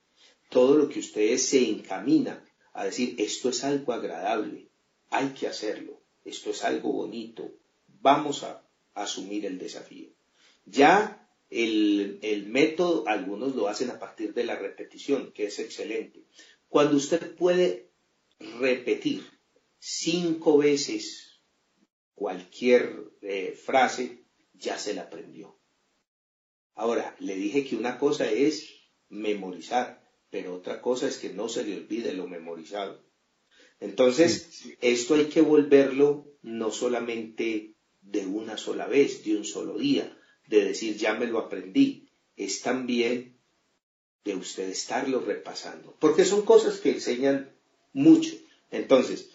todo lo que usted se encamina a decir, esto es algo agradable, hay que hacerlo, esto es algo bonito, vamos a asumir el desafío. Ya el, el método, algunos lo hacen a partir de la repetición, que es excelente. Cuando usted puede repetir cinco veces cualquier eh, frase, ya se la aprendió. Ahora, le dije que una cosa es memorizar, pero otra cosa es que no se le olvide lo memorizado. Entonces, esto hay que volverlo no solamente de una sola vez, de un solo día, de decir ya me lo aprendí, es también de usted estarlo repasando, porque son cosas que enseñan mucho. Entonces,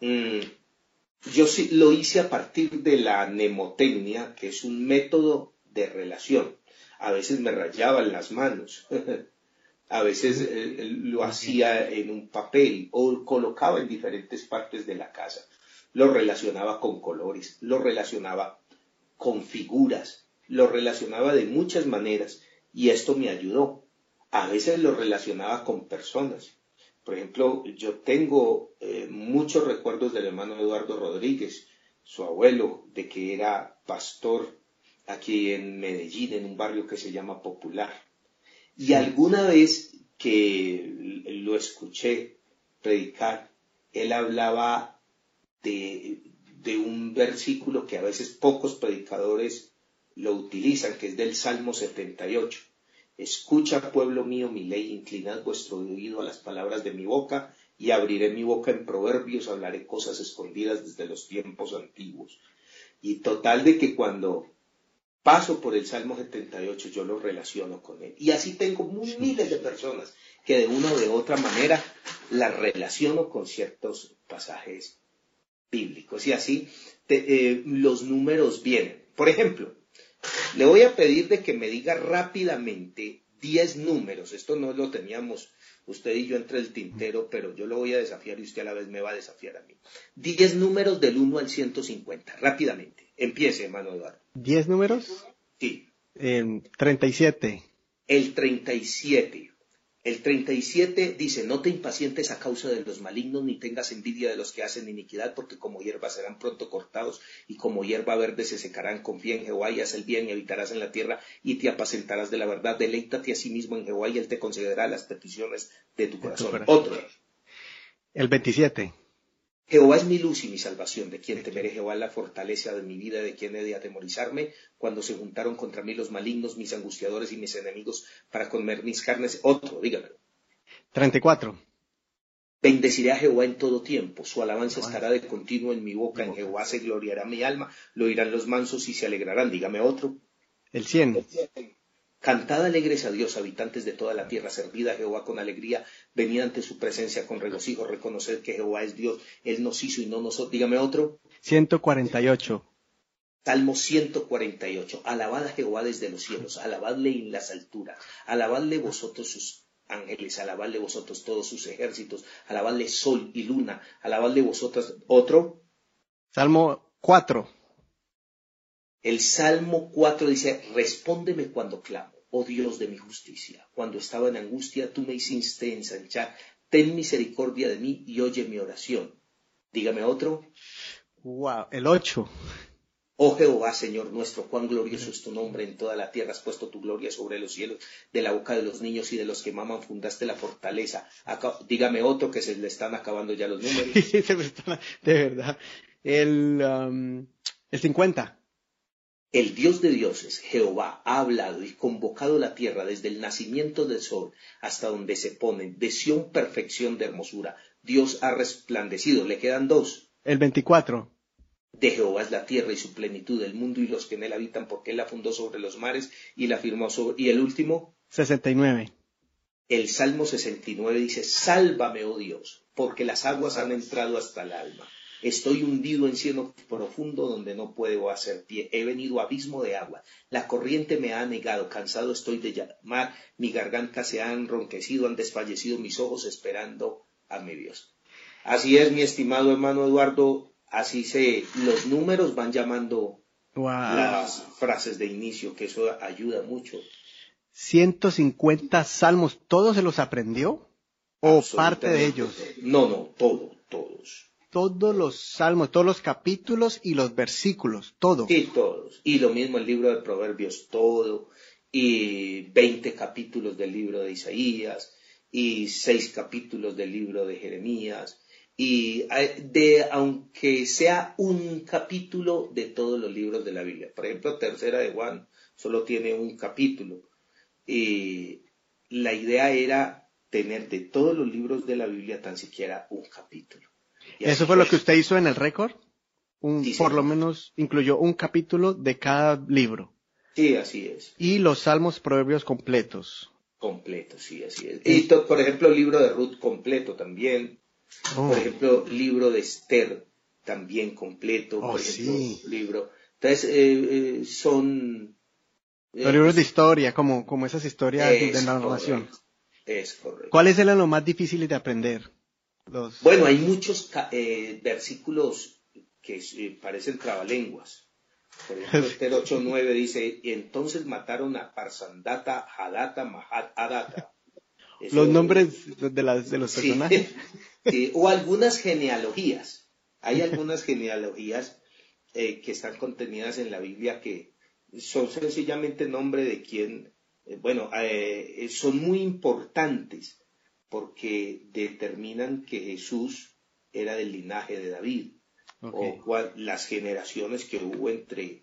mm, yo sí lo hice a partir de la mnemotecnia, que es un método de relación. A veces me rayaban las manos, a veces eh, eh, lo hacía en un papel o colocaba en diferentes partes de la casa. Lo relacionaba con colores, lo relacionaba con figuras, lo relacionaba de muchas maneras y esto me ayudó. A veces lo relacionaba con personas. Por ejemplo, yo tengo eh, muchos recuerdos del hermano Eduardo Rodríguez, su abuelo, de que era pastor aquí en Medellín, en un barrio que se llama Popular. Y alguna vez que lo escuché predicar, él hablaba de, de un versículo que a veces pocos predicadores lo utilizan, que es del Salmo 78. Escucha, pueblo mío, mi ley, inclinad vuestro oído a las palabras de mi boca, y abriré mi boca en proverbios, hablaré cosas escondidas desde los tiempos antiguos. Y total de que cuando paso por el Salmo 78 yo lo relaciono con él. Y así tengo miles de personas que de una o de otra manera las relaciono con ciertos pasajes bíblicos. Y así eh, los números vienen. Por ejemplo, le voy a pedir de que me diga rápidamente 10 números. Esto no lo teníamos usted y yo entre el tintero, pero yo lo voy a desafiar y usted a la vez me va a desafiar a mí. 10 números del 1 al 150, rápidamente. Empiece, hermano Eduardo. ¿10 números? Sí. Eh, 37. El 37. El 37 dice, no te impacientes a causa de los malignos, ni tengas envidia de los que hacen iniquidad, porque como hierba serán pronto cortados, y como hierba verde se secarán. Confía en Jehová y haz el bien, y habitarás en la tierra, y te apacentarás de la verdad. Deleítate a sí mismo en Jehová, y él te concederá las peticiones de tu corazón. Otro. El 27. Jehová es mi luz y mi salvación, de quien temeré Jehová la fortaleza de mi vida, de quien he de atemorizarme, cuando se juntaron contra mí los malignos, mis angustiadores y mis enemigos, para comer mis carnes. Otro, dígamelo. 34. Bendeciré a Jehová en todo tiempo, su alabanza estará de continuo en mi boca, en Jehová se gloriará mi alma, lo oirán los mansos y se alegrarán. Dígame otro. El 100. Cantad alegres a Dios, habitantes de toda la tierra, servid a Jehová con alegría, venid ante su presencia con regocijo, reconoced que Jehová es Dios, Él nos hizo y no nosotros. Dígame otro. 148. Salmo 148. Alabad a Jehová desde los cielos, alabadle en las alturas, alabadle vosotros sus ángeles, alabadle vosotros todos sus ejércitos, alabadle sol y luna, alabadle vosotros. Otro. Salmo 4. El Salmo 4 dice, respóndeme cuando clamo, oh Dios de mi justicia. Cuando estaba en angustia, tú me hiciste ensanchar. Ten misericordia de mí y oye mi oración. Dígame otro. Wow, el 8. Oh Jehová, Señor nuestro, cuán glorioso es tu nombre en toda la tierra. Has puesto tu gloria sobre los cielos. De la boca de los niños y de los que maman fundaste la fortaleza. dígame otro que se le están acabando ya los números. de verdad. El, um, el 50. El Dios de dioses, Jehová, ha hablado y convocado la tierra desde el nacimiento del sol hasta donde se pone, de Sión perfección de hermosura. Dios ha resplandecido. Le quedan dos. El 24. De Jehová es la tierra y su plenitud, el mundo y los que en él habitan, porque él la fundó sobre los mares y la firmó sobre. ¿Y el último? 69. El Salmo 69 dice, Sálvame, oh Dios, porque las aguas han entrado hasta el alma. Estoy hundido en cielo profundo donde no puedo hacer pie. He venido a abismo de agua. La corriente me ha negado. Cansado estoy de llamar. Mi garganta se ha enronquecido. Han desfallecido mis ojos esperando a mi Dios. Así es, mi estimado hermano Eduardo. Así se, los números van llamando las frases de inicio, que eso ayuda mucho. 150 salmos, ¿todos se los aprendió? ¿O parte de ellos? No, no, todo, todos todos los salmos, todos los capítulos y los versículos, todo. Sí, todos. Y lo mismo el libro de Proverbios, todo. Y 20 capítulos del libro de Isaías. Y 6 capítulos del libro de Jeremías. Y eh, de, aunque sea un capítulo de todos los libros de la Biblia. Por ejemplo, Tercera de Juan solo tiene un capítulo. Y la idea era tener de todos los libros de la Biblia tan siquiera un capítulo. ¿Eso fue lo que usted hizo en el récord? por lo menos incluyó un capítulo de cada libro. Sí, así es. Y los salmos proverbios completos. Completos, sí, así es. Y por ejemplo, el libro de Ruth completo también. Oh. Por ejemplo, libro de Esther también completo. Oh, por ejemplo, sí. libro. Entonces, eh, eh, son... Eh, los libros de historia, como, como esas historias de la narración. Es correcto. ¿Cuáles eran los más difíciles de aprender? Bueno, hay muchos eh, versículos que eh, parecen trabalenguas. Por ejemplo, el 8.9 dice, y entonces mataron a Parsandata, Hadata, Mahat, Adata. los nombres de, las, de los personajes. o algunas genealogías. Hay algunas genealogías eh, que están contenidas en la Biblia que son sencillamente nombre de quien, bueno, son muy importantes porque determinan que Jesús era del linaje de David, o las generaciones que hubo entre,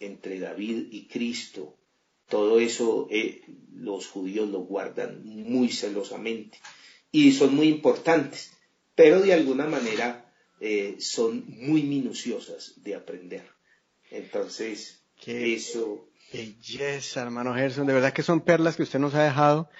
entre David y Cristo. Todo eso eh, los judíos lo guardan muy celosamente y son muy importantes, pero de alguna manera eh, son muy minuciosas de aprender. Entonces, eso... Belleza, hermano Gerson, de verdad que son perlas que usted nos ha dejado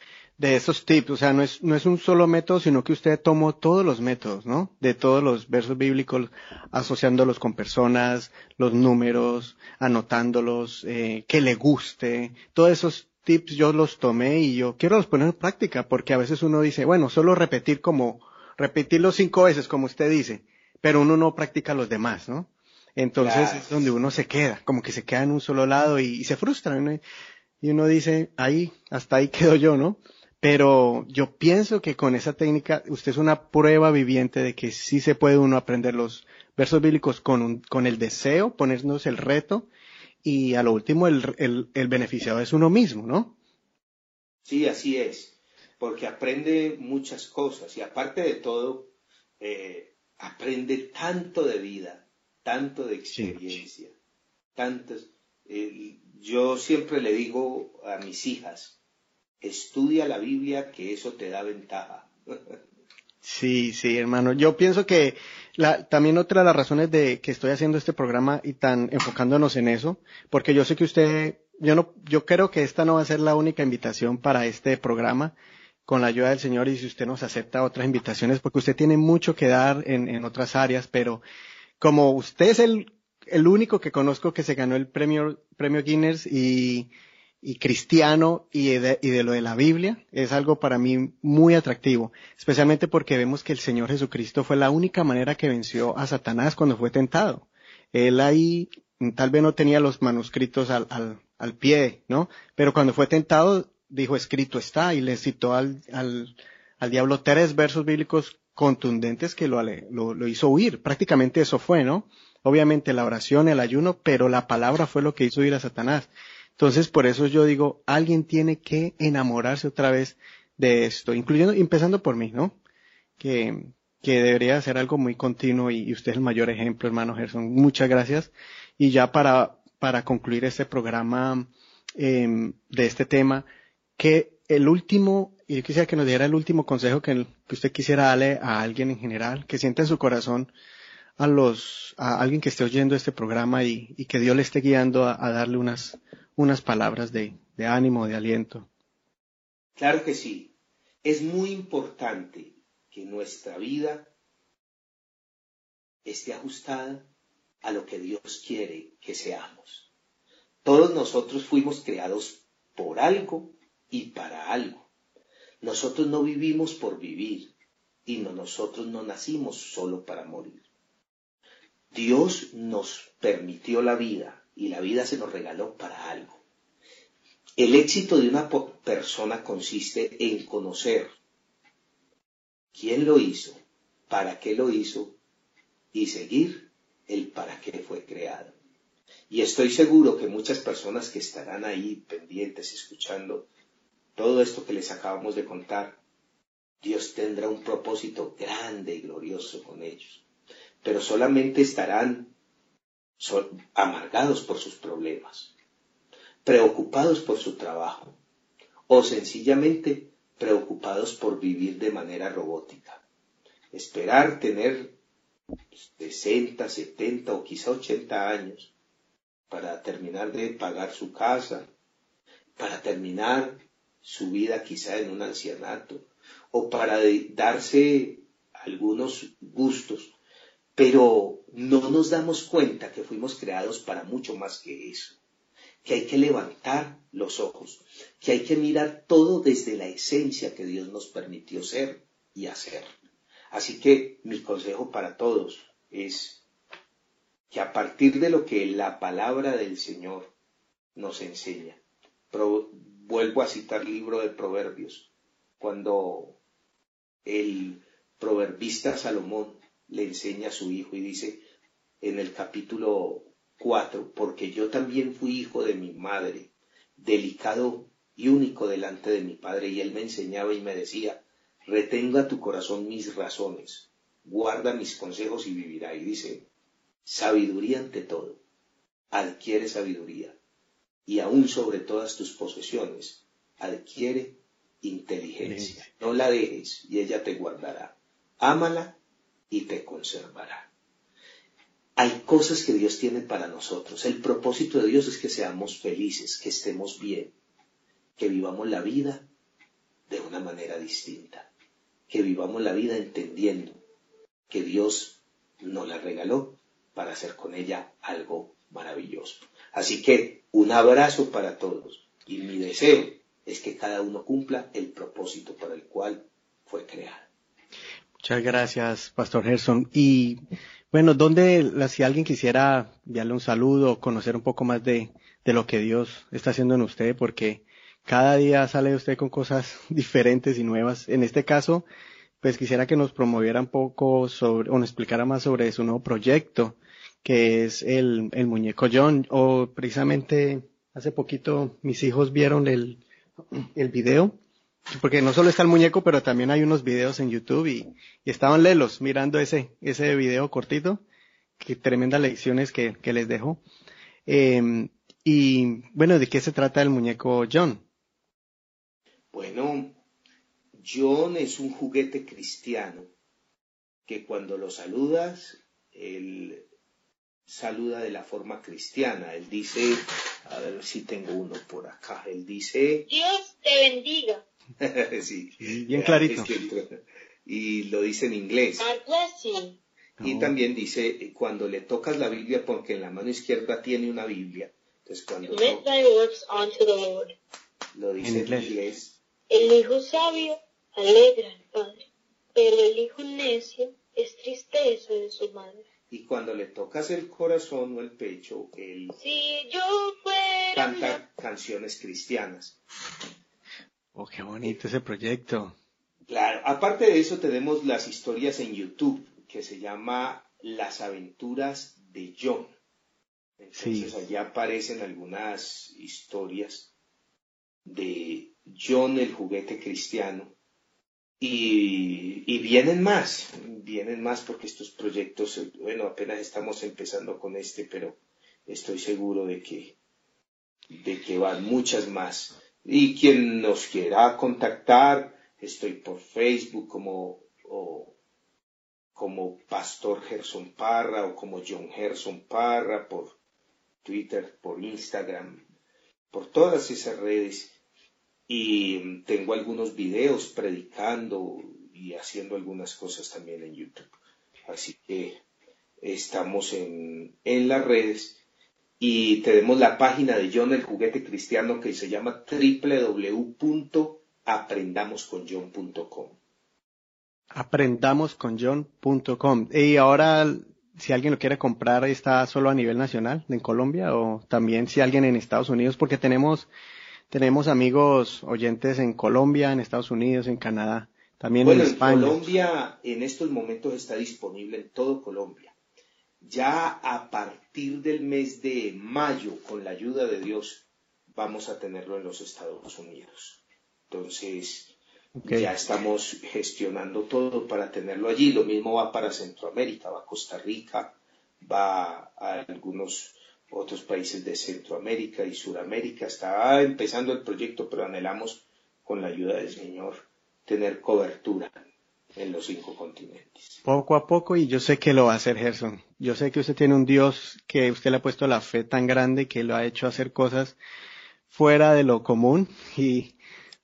de esos tips, o sea, no es, no es un solo método, sino que usted tomó todos los métodos, ¿no? De todos los versos bíblicos, asociándolos con personas, los números, anotándolos, eh, que le guste, todos esos tips yo los tomé y yo quiero los poner en práctica, porque a veces uno dice, bueno, solo repetir como, repetirlo cinco veces, como usted dice, pero uno no practica los demás, ¿no? Entonces es donde uno se queda, como que se queda en un solo lado y, se frustra, ¿no? Y uno dice, ahí, hasta ahí quedo yo, ¿no? Pero yo pienso que con esa técnica usted es una prueba viviente de que sí se puede uno aprender los versos bíblicos con, un, con el deseo, ponernos el reto y a lo último el, el, beneficiado es uno mismo, ¿no? Sí, así es, porque aprende muchas cosas y aparte de todo, eh, aprende tanto de vida, tanto de experiencia, tantos. Eh, yo siempre le digo a mis hijas, estudia la Biblia, que eso te da ventaja. Sí, sí, hermano. Yo pienso que la, también otra de las razones de que estoy haciendo este programa y tan enfocándonos en eso, porque yo sé que usted, yo no, yo creo que esta no va a ser la única invitación para este programa, con la ayuda del Señor y si usted nos acepta otras invitaciones, porque usted tiene mucho que dar en, en otras áreas, pero como usted es el, el único que conozco que se ganó el premio, premio Guinness y, y cristiano y de, y de, lo de la Biblia es algo para mí muy atractivo, especialmente porque vemos que el Señor Jesucristo fue la única manera que venció a Satanás cuando fue tentado. Él ahí tal vez no tenía los manuscritos al, al, al pie, ¿no? Pero cuando fue tentado dijo escrito está y le citó al, al, al diablo tres versos bíblicos contundentes que lo, lo, lo hizo huir. Prácticamente eso fue, ¿no? Obviamente la oración, el ayuno, pero la palabra fue lo que hizo huir a Satanás. Entonces, por eso yo digo, alguien tiene que enamorarse otra vez de esto, incluyendo, empezando por mí, ¿no? Que, que debería ser algo muy continuo y, usted es el mayor ejemplo, hermano Gerson. Muchas gracias. Y ya para, para concluir este programa eh, de este tema, que el último, y yo quisiera que nos diera el último consejo que, que usted quisiera darle a alguien en general, que sienta en su corazón a los, a alguien que esté oyendo este programa y, y que Dios le esté guiando a darle unas, unas palabras de, ánimo, de aliento. Claro que sí. Es muy importante que nuestra vida esté ajustada a lo que Dios quiere que seamos. Todos nosotros fuimos creados por algo y para algo. Nosotros no vivimos por vivir y no, nosotros no nacimos solo para morir. Dios nos permitió la vida y la vida se nos regaló para algo. El éxito de una persona consiste en conocer quién lo hizo, para qué lo hizo y seguir el para qué fue creado. Y estoy seguro que muchas personas que estarán ahí pendientes escuchando todo esto que les acabamos de contar, Dios tendrá un propósito grande y glorioso con ellos. Pero solamente estarán son amargados por sus problemas, preocupados por su trabajo o sencillamente preocupados por vivir de manera robótica. Esperar tener 60, 70 o quizá 80 años para terminar de pagar su casa, para terminar su vida quizá en un ancianato o para darse algunos gustos pero no nos damos cuenta que fuimos creados para mucho más que eso, que hay que levantar los ojos, que hay que mirar todo desde la esencia que Dios nos permitió ser y hacer. Así que mi consejo para todos es que a partir de lo que la palabra del Señor nos enseña, vuelvo a citar el libro de Proverbios, cuando el proverbista Salomón le enseña a su hijo y dice en el capítulo 4, porque yo también fui hijo de mi madre, delicado y único delante de mi padre, y él me enseñaba y me decía, retenga tu corazón mis razones, guarda mis consejos y vivirá. Y dice, sabiduría ante todo, adquiere sabiduría, y aún sobre todas tus posesiones, adquiere inteligencia. No la dejes y ella te guardará. Ámala y te conservará. Hay cosas que Dios tiene para nosotros. El propósito de Dios es que seamos felices, que estemos bien, que vivamos la vida de una manera distinta, que vivamos la vida entendiendo que Dios nos la regaló para hacer con ella algo maravilloso. Así que un abrazo para todos y mi deseo es que cada uno cumpla el propósito para el cual fue creado. Muchas gracias, Pastor Gerson. Y bueno, ¿dónde, si alguien quisiera enviarle un saludo, conocer un poco más de, de lo que Dios está haciendo en usted? Porque cada día sale usted con cosas diferentes y nuevas. En este caso, pues quisiera que nos promoviera un poco sobre, o nos explicara más sobre su nuevo proyecto, que es el, el muñeco John, o precisamente hace poquito mis hijos vieron el, el video, porque no solo está el muñeco, pero también hay unos videos en YouTube y, estaban lelos mirando ese, ese video cortito, que tremendas lecciones que, que les dejo. Eh, y bueno, ¿de qué se trata el muñeco John? Bueno, John es un juguete cristiano que cuando lo saludas, él saluda de la forma cristiana. Él dice, a ver si tengo uno por acá, él dice... Dios te bendiga. sí, bien clarito. Y lo dice en inglés. Y también dice, cuando le tocas la Biblia, porque en la mano izquierda tiene una Biblia. Entonces cuando... Lo dice en inglés. El hijo sabio alegra al padre, pero el hijo necio es tristeza de su madre. Y cuando le tocas el corazón o el pecho, él si yo fuera canta canciones cristianas. Oh, qué bonito ese proyecto. Claro, aparte de eso tenemos las historias en YouTube que se llama Las aventuras de John. Entonces allá aparecen algunas historias de John el juguete cristiano. Y, vienen más, vienen más porque estos proyectos, bueno, apenas estamos empezando con este, pero estoy seguro de que, de que van muchas más. Y quien nos quiera contactar, estoy por Facebook como, como Pastor Gerson Parra o como John Gerson Parra, por Twitter, por Instagram, por todas esas redes y tengo algunos videos predicando y haciendo algunas cosas también en YouTube. Así que estamos en, en las redes y tenemos la página de John el juguete cristiano que se llama www.aprendamosconjohn.com. Aprendamosconjohn.com. Y ahora, si alguien lo quiere comprar, ¿está solo a nivel nacional en Colombia o también si alguien en Estados Unidos? Porque tenemos tenemos amigos oyentes en Colombia, en Estados Unidos, en Canadá, también en España. En Colombia en estos momentos está disponible en todo Colombia. Ya a partir del mes de mayo, con la ayuda de Dios, vamos a tenerlo en los Estados Unidos. Entonces, ya estamos gestionando todo para tenerlo allí. Lo mismo va para Centroamérica, va a Costa Rica, va a algunos otros países de Centroamérica y Suramérica. Está empezando el proyecto, pero anhelamos, con la ayuda del Señor, tener cobertura en los cinco continentes. Poco a poco, y yo sé que lo va a hacer Gerson. Yo sé que usted tiene un Dios que usted le ha puesto la fe tan grande que lo ha hecho hacer cosas fuera de lo común y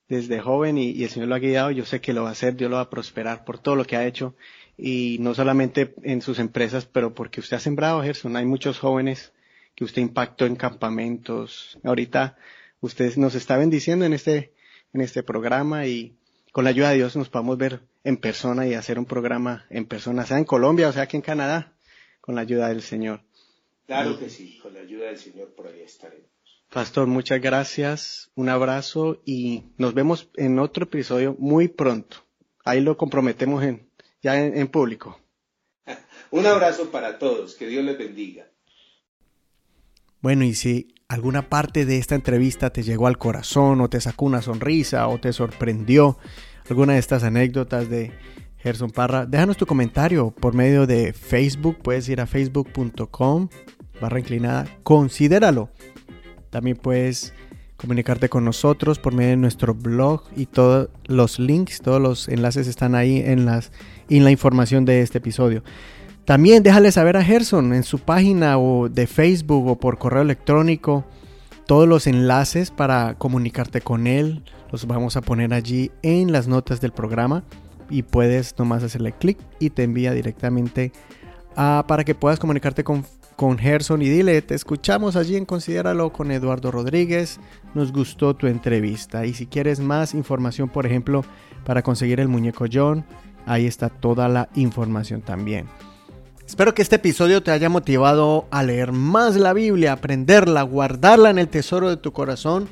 desde joven y, el Señor lo ha guiado, yo sé que lo va a hacer, Dios lo va a prosperar por todo lo que ha hecho y no solamente en sus empresas, pero porque usted ha sembrado, Gerson. Hay muchos jóvenes que usted impactó en campamentos. Ahorita usted nos está bendiciendo en este, en este programa y con la ayuda de Dios nos podemos ver en persona y hacer un programa en persona, sea en Colombia o sea aquí en Canadá, con la ayuda del Señor. Claro que sí, con la ayuda del Señor por ahí estaremos. Pastor, muchas gracias, un abrazo y nos vemos en otro episodio muy pronto. Ahí lo comprometemos en, ya en público. un abrazo para todos, que Dios les bendiga. Bueno, y si alguna parte de esta entrevista te llegó al corazón o te sacó una sonrisa o te sorprendió alguna de estas anécdotas de Gerson Parra, déjanos tu comentario por medio de Facebook. Puedes ir a facebook.com barra inclinada, considéralo. También puedes comunicarte con nosotros por medio de nuestro blog y todos los links, todos los enlaces están ahí en, las, en la información de este episodio. También déjale saber a Gerson en su página o de Facebook o por correo electrónico todos los enlaces para comunicarte con él. Los vamos a poner allí en las notas del programa y puedes nomás hacerle clic y te envía directamente para que puedas comunicarte con, con Gerson y dile, te escuchamos allí en Considéralo con Eduardo Rodríguez, nos gustó tu entrevista y si quieres más información, por ejemplo, para conseguir el muñeco John, ahí está toda la información también. Espero que este episodio te haya motivado a leer más la Biblia, aprenderla, guardarla en el tesoro de tu corazón,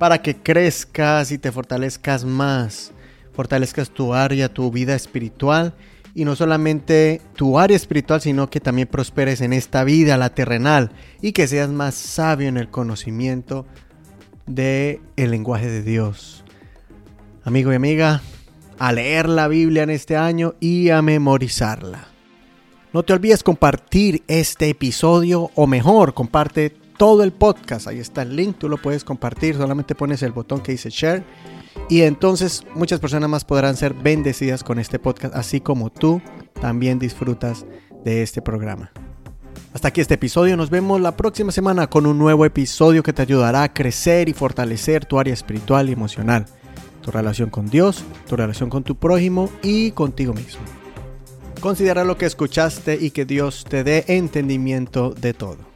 para que crezcas y te fortalezcas más, fortalezcas tu área, tu vida espiritual y no solamente tu área espiritual, sino que también prosperes en esta vida, la terrenal, y que seas más sabio en el conocimiento del el lenguaje de Dios. Amigo y amiga, a leer la Biblia en este año y a memorizarla. No te olvides compartir este episodio o mejor, comparte todo el podcast. Ahí está el link, tú lo puedes compartir, solamente pones el botón que dice share y entonces muchas personas más podrán ser bendecidas con este podcast, así como tú también disfrutas de este programa. Hasta aquí este episodio, nos vemos la próxima semana con un nuevo episodio que te ayudará a crecer y fortalecer tu área espiritual y emocional, tu relación con Dios, tu relación con tu prójimo y contigo mismo. Considera lo que escuchaste y que Dios te dé entendimiento de todo.